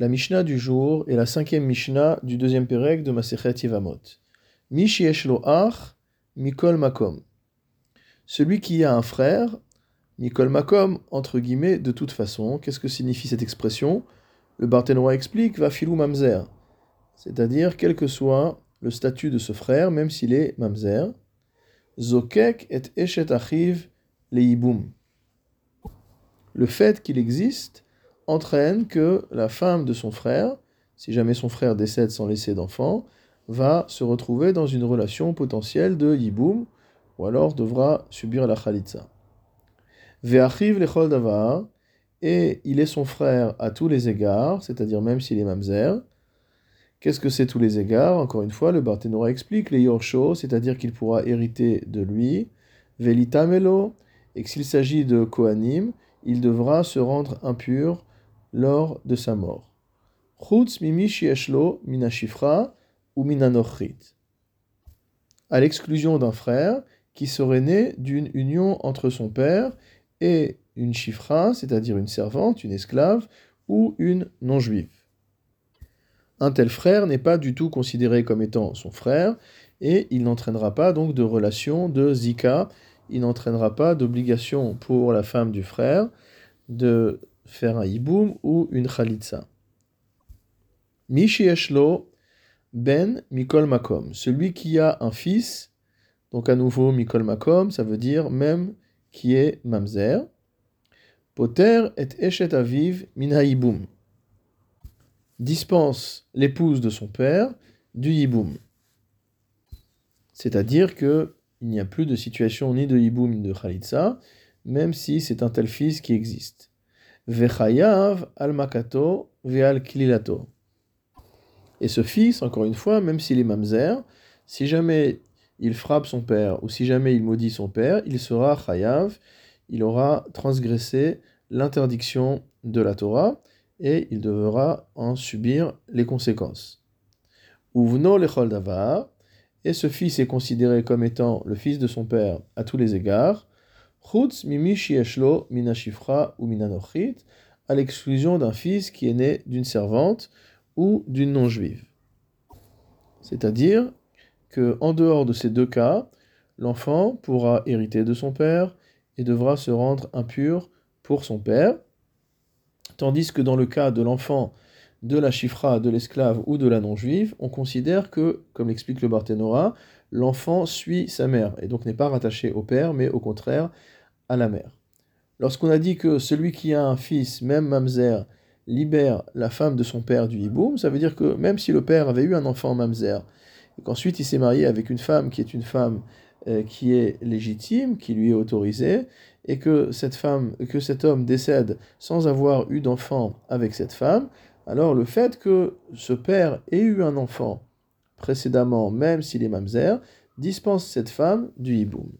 La Mishnah du jour est la cinquième Mishnah du deuxième Pérec de Masechet Yevamot. Mishi eshlo ach, mikol makom. Celui qui a un frère, mikol makom, entre guillemets, de toute façon. Qu'est-ce que signifie cette expression? Le Barthénois explique, va filou mamzer. C'est-à-dire, quel que soit le statut de ce frère, même s'il est mamzer. Zokek et eshet achiv leiboum. Le fait qu'il existe entraîne que la femme de son frère, si jamais son frère décède sans laisser d'enfant, va se retrouver dans une relation potentielle de yiboum, ou alors devra subir la khalitza. Ve'achiv lechol davar, et il est son frère à tous les égards, c'est-à-dire même s'il est mamzer. Qu'est-ce que c'est tous les égards? Encore une fois, le Barthénora explique les yorsho, c'est-à-dire qu'il pourra hériter de lui, velitamelo, et que s'il s'agit de kohanim, il devra se rendre impur lors de sa mort. À l'exclusion d'un frère qui serait né d'une union entre son père et une chifra, c'est-à-dire une servante, une esclave, ou une non-juive. Un tel frère n'est pas du tout considéré comme étant son frère, et il n'entraînera pas donc de relation de zika, il n'entraînera pas d'obligation pour la femme du frère de faire un hiboum ou une khalitsa. Mishi eshlo ben mikol makom. Celui qui a un fils, donc à nouveau mikol makom, ça veut dire même qui est mamzer. Poter et eshet aviv min ha'iboum. Dispense l'épouse de son père du hiboum. C'est-à-dire que il n'y a plus de situation ni de hiboum ni de khalitsa, même si c'est un tel fils qui existe. Vechayav al makato ve'al klilato. Et ce fils, encore une fois, même s'il est mamzer, si jamais il frappe son père ou si jamais il maudit son père, il sera chayav, il aura transgressé l'interdiction de la Torah et il devra en subir les conséquences. Uvno lechol davar, et ce fils est considéré comme étant le fils de son père à tous les égards, chutz ou à l'exclusion d'un fils qui est né d'une servante ou d'une non-juive. C'est-à-dire que en dehors de ces deux cas, l'enfant pourra hériter de son père et devra se rendre impur pour son père, tandis que dans le cas de l'enfant de la chifra, de l'esclave ou de la non-juive, on considère que, comme l'explique le Barthénora, l'enfant suit sa mère et donc n'est pas rattaché au père, mais au contraire à la mère. Lorsqu'on a dit que celui qui a un fils, même mamzer, libère la femme de son père du hiboum, ça veut dire que même si le père avait eu un enfant mamzer, et qu'ensuite il s'est marié avec une femme qui est une femme euh, qui est légitime, qui lui est autorisée, et que cette femme, que cet homme décède sans avoir eu d'enfant avec cette femme, alors le fait que ce père ait eu un enfant précédemment, même s'il est mamzer, dispense cette femme du hiboum.